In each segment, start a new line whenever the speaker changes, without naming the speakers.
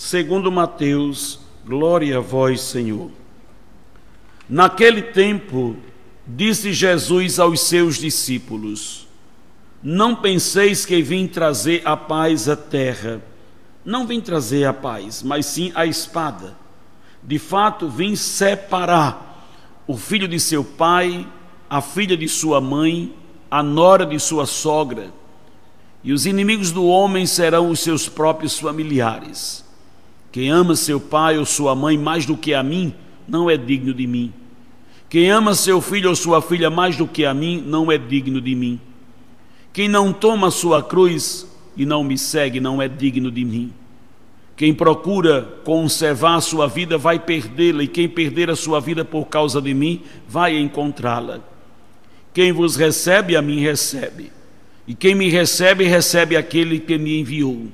segundo Mateus, glória a vós, Senhor. Naquele tempo, disse Jesus aos seus discípulos: Não penseis que vim trazer a paz à terra. Não vim trazer a paz, mas sim a espada. De fato, vim separar o filho de seu pai, a filha de sua mãe, a nora de sua sogra, e os inimigos do homem serão os seus próprios familiares. Quem ama seu pai ou sua mãe mais do que a mim, não é digno de mim. Quem ama seu filho ou sua filha mais do que a mim, não é digno de mim. Quem não toma sua cruz e não me segue, não é digno de mim. Quem procura conservar a sua vida vai perdê-la, e quem perder a sua vida por causa de mim vai encontrá-la. Quem vos recebe, a mim recebe. E quem me recebe, recebe aquele que me enviou.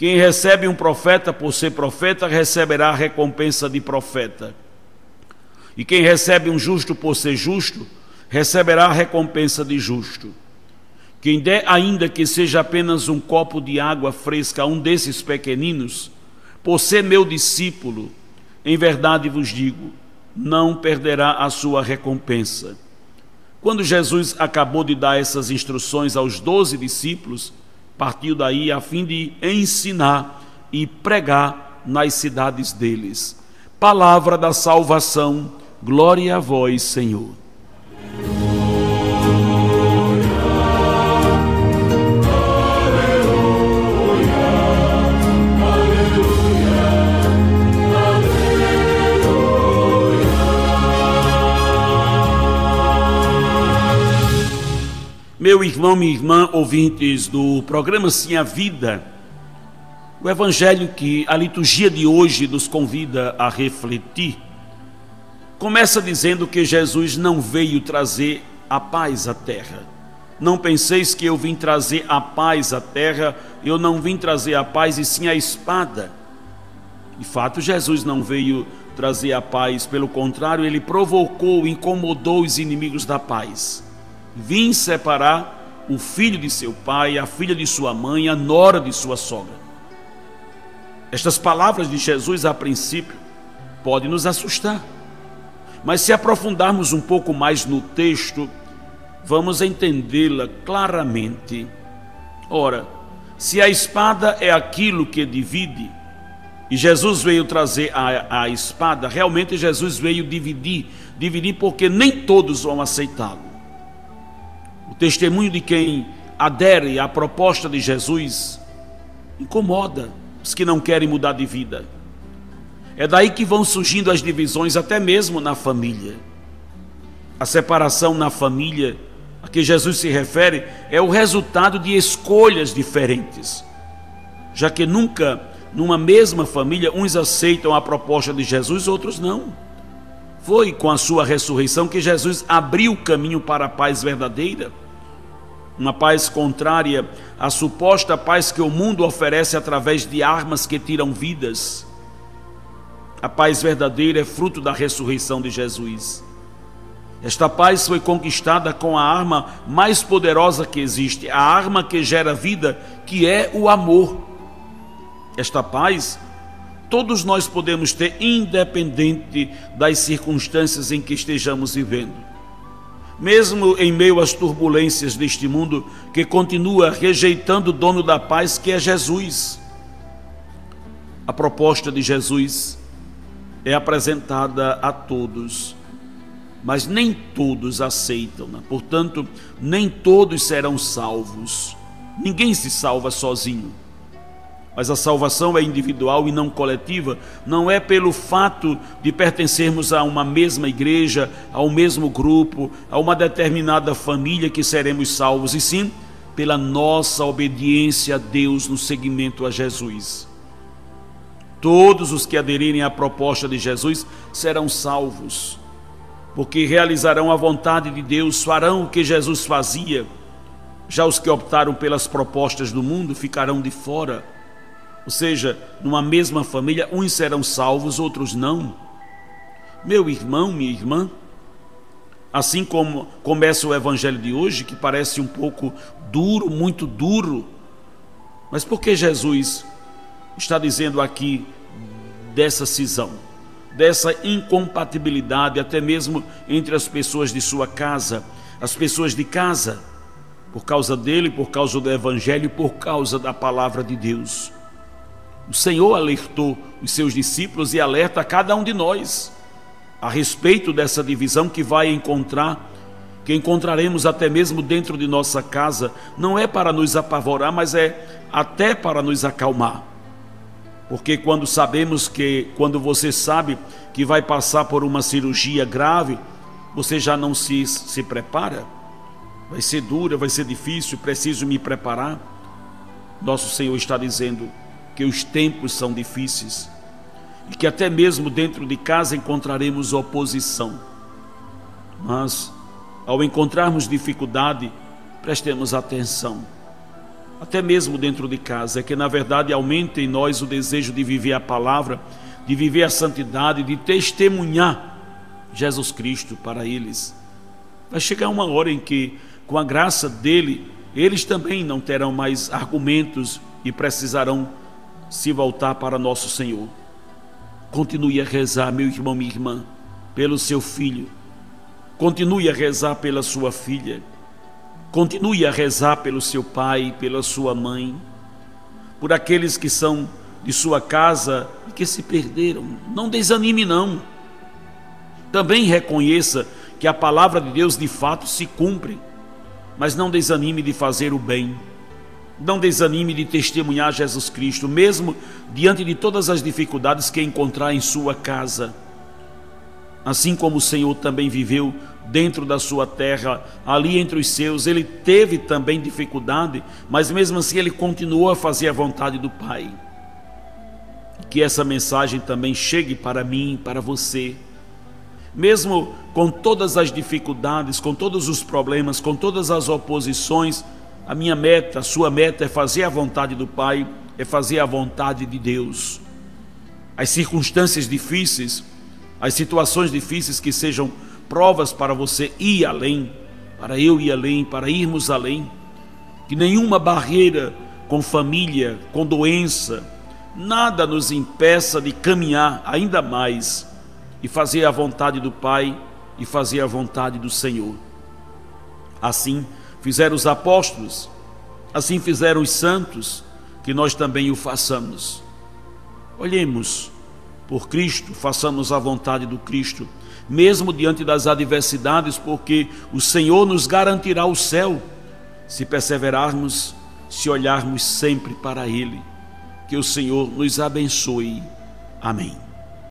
Quem recebe um profeta por ser profeta, receberá a recompensa de profeta. E quem recebe um justo por ser justo, receberá a recompensa de justo. Quem der, ainda que seja apenas um copo de água fresca a um desses pequeninos, por ser meu discípulo, em verdade vos digo, não perderá a sua recompensa. Quando Jesus acabou de dar essas instruções aos doze discípulos, partiu daí a fim de ensinar e pregar nas cidades deles. Palavra da salvação, glória a vós, Senhor. Meu irmão, minha irmã, ouvintes do programa Sim a Vida, o evangelho que a liturgia de hoje nos convida a refletir, começa dizendo que Jesus não veio trazer a paz à terra. Não penseis que eu vim trazer a paz à terra, eu não vim trazer a paz e sim a espada. De fato, Jesus não veio trazer a paz, pelo contrário, ele provocou, incomodou os inimigos da paz vim separar o filho de seu pai, a filha de sua mãe, a nora de sua sogra. Estas palavras de Jesus, a princípio, podem nos assustar. Mas se aprofundarmos um pouco mais no texto, vamos entendê-la claramente. Ora, se a espada é aquilo que divide, e Jesus veio trazer a, a espada, realmente Jesus veio dividir, dividir porque nem todos vão aceitá-lo. O testemunho de quem adere à proposta de Jesus incomoda os que não querem mudar de vida. É daí que vão surgindo as divisões, até mesmo na família. A separação na família a que Jesus se refere é o resultado de escolhas diferentes, já que nunca numa mesma família uns aceitam a proposta de Jesus, outros não. Foi com a sua ressurreição que Jesus abriu o caminho para a paz verdadeira. Uma paz contrária à suposta paz que o mundo oferece através de armas que tiram vidas. A paz verdadeira é fruto da ressurreição de Jesus. Esta paz foi conquistada com a arma mais poderosa que existe, a arma que gera vida, que é o amor. Esta paz todos nós podemos ter, independente das circunstâncias em que estejamos vivendo. Mesmo em meio às turbulências deste mundo que continua rejeitando o dono da paz, que é Jesus. A proposta de Jesus é apresentada a todos, mas nem todos aceitam, portanto, nem todos serão salvos. Ninguém se salva sozinho mas a salvação é individual e não coletiva, não é pelo fato de pertencermos a uma mesma igreja, ao mesmo grupo, a uma determinada família que seremos salvos, e sim pela nossa obediência a Deus no seguimento a Jesus. Todos os que aderirem à proposta de Jesus serão salvos, porque realizarão a vontade de Deus, farão o que Jesus fazia. Já os que optaram pelas propostas do mundo ficarão de fora. Ou seja, numa mesma família, uns serão salvos, outros não. Meu irmão, minha irmã, assim como começa o evangelho de hoje, que parece um pouco duro, muito duro, mas por que Jesus está dizendo aqui dessa cisão, dessa incompatibilidade, até mesmo entre as pessoas de sua casa, as pessoas de casa, por causa dele, por causa do Evangelho, por causa da palavra de Deus. O Senhor alertou os seus discípulos e alerta a cada um de nós a respeito dessa divisão que vai encontrar, que encontraremos até mesmo dentro de nossa casa, não é para nos apavorar, mas é até para nos acalmar. Porque quando sabemos que, quando você sabe que vai passar por uma cirurgia grave, você já não se, se prepara? Vai ser dura, vai ser difícil, preciso me preparar. Nosso Senhor está dizendo que os tempos são difíceis e que até mesmo dentro de casa encontraremos oposição. Mas, ao encontrarmos dificuldade, prestemos atenção até mesmo dentro de casa, é que na verdade aumenta em nós o desejo de viver a palavra, de viver a santidade, de testemunhar Jesus Cristo para eles. Vai chegar uma hora em que, com a graça dele, eles também não terão mais argumentos e precisarão se voltar para nosso Senhor. Continue a rezar, meu irmão, minha irmã, pelo seu filho. Continue a rezar pela sua filha. Continue a rezar pelo seu pai, pela sua mãe, por aqueles que são de sua casa e que se perderam. Não desanime, não. Também reconheça que a palavra de Deus de fato se cumpre, mas não desanime de fazer o bem. Não desanime de testemunhar Jesus Cristo, mesmo diante de todas as dificuldades que encontrar em sua casa. Assim como o Senhor também viveu dentro da sua terra, ali entre os seus, ele teve também dificuldade, mas mesmo assim ele continuou a fazer a vontade do Pai. Que essa mensagem também chegue para mim, para você. Mesmo com todas as dificuldades, com todos os problemas, com todas as oposições, a minha meta, a sua meta é fazer a vontade do Pai, é fazer a vontade de Deus. As circunstâncias difíceis, as situações difíceis que sejam provas para você ir além, para eu ir além, para irmos além. Que nenhuma barreira com família, com doença, nada nos impeça de caminhar ainda mais e fazer a vontade do Pai e fazer a vontade do Senhor. Assim fizeram os apóstolos, assim fizeram os santos, que nós também o façamos. Olhemos por Cristo, façamos a vontade do Cristo mesmo diante das adversidades, porque o Senhor nos garantirá o céu se perseverarmos, se olharmos sempre para Ele. Que o Senhor nos abençoe. Amém.